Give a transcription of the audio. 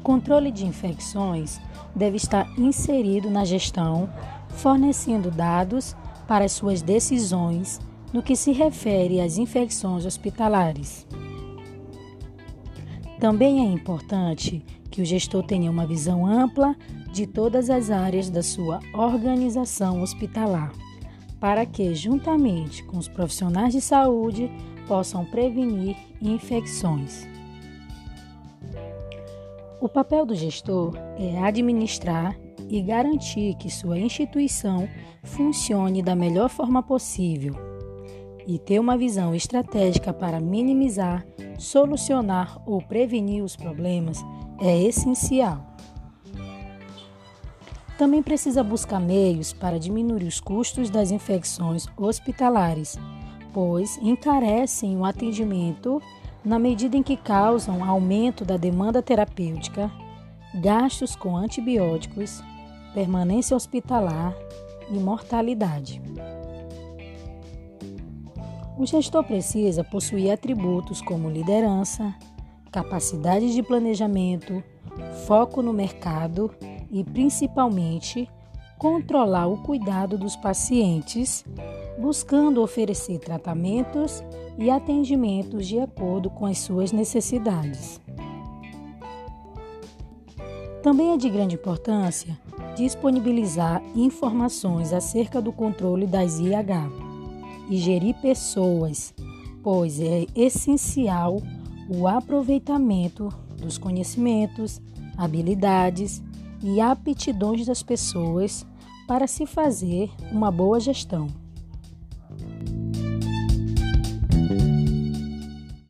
controle de infecções deve estar inserido na gestão, fornecendo dados para as suas decisões no que se refere às infecções hospitalares. Também é importante que o gestor tenha uma visão ampla de todas as áreas da sua organização hospitalar, para que, juntamente com os profissionais de saúde, possam prevenir infecções. O papel do gestor é administrar e garantir que sua instituição funcione da melhor forma possível e ter uma visão estratégica para minimizar, solucionar ou prevenir os problemas é essencial. Também precisa buscar meios para diminuir os custos das infecções hospitalares, pois encarecem o atendimento na medida em que causam aumento da demanda terapêutica, gastos com antibióticos, permanência hospitalar e mortalidade. O gestor precisa possuir atributos como liderança, capacidade de planejamento, foco no mercado e, principalmente, controlar o cuidado dos pacientes, buscando oferecer tratamentos e atendimentos de acordo com as suas necessidades. Também é de grande importância disponibilizar informações acerca do controle das IH e gerir pessoas, pois é essencial o aproveitamento dos conhecimentos, habilidades e aptidões das pessoas para se fazer uma boa gestão.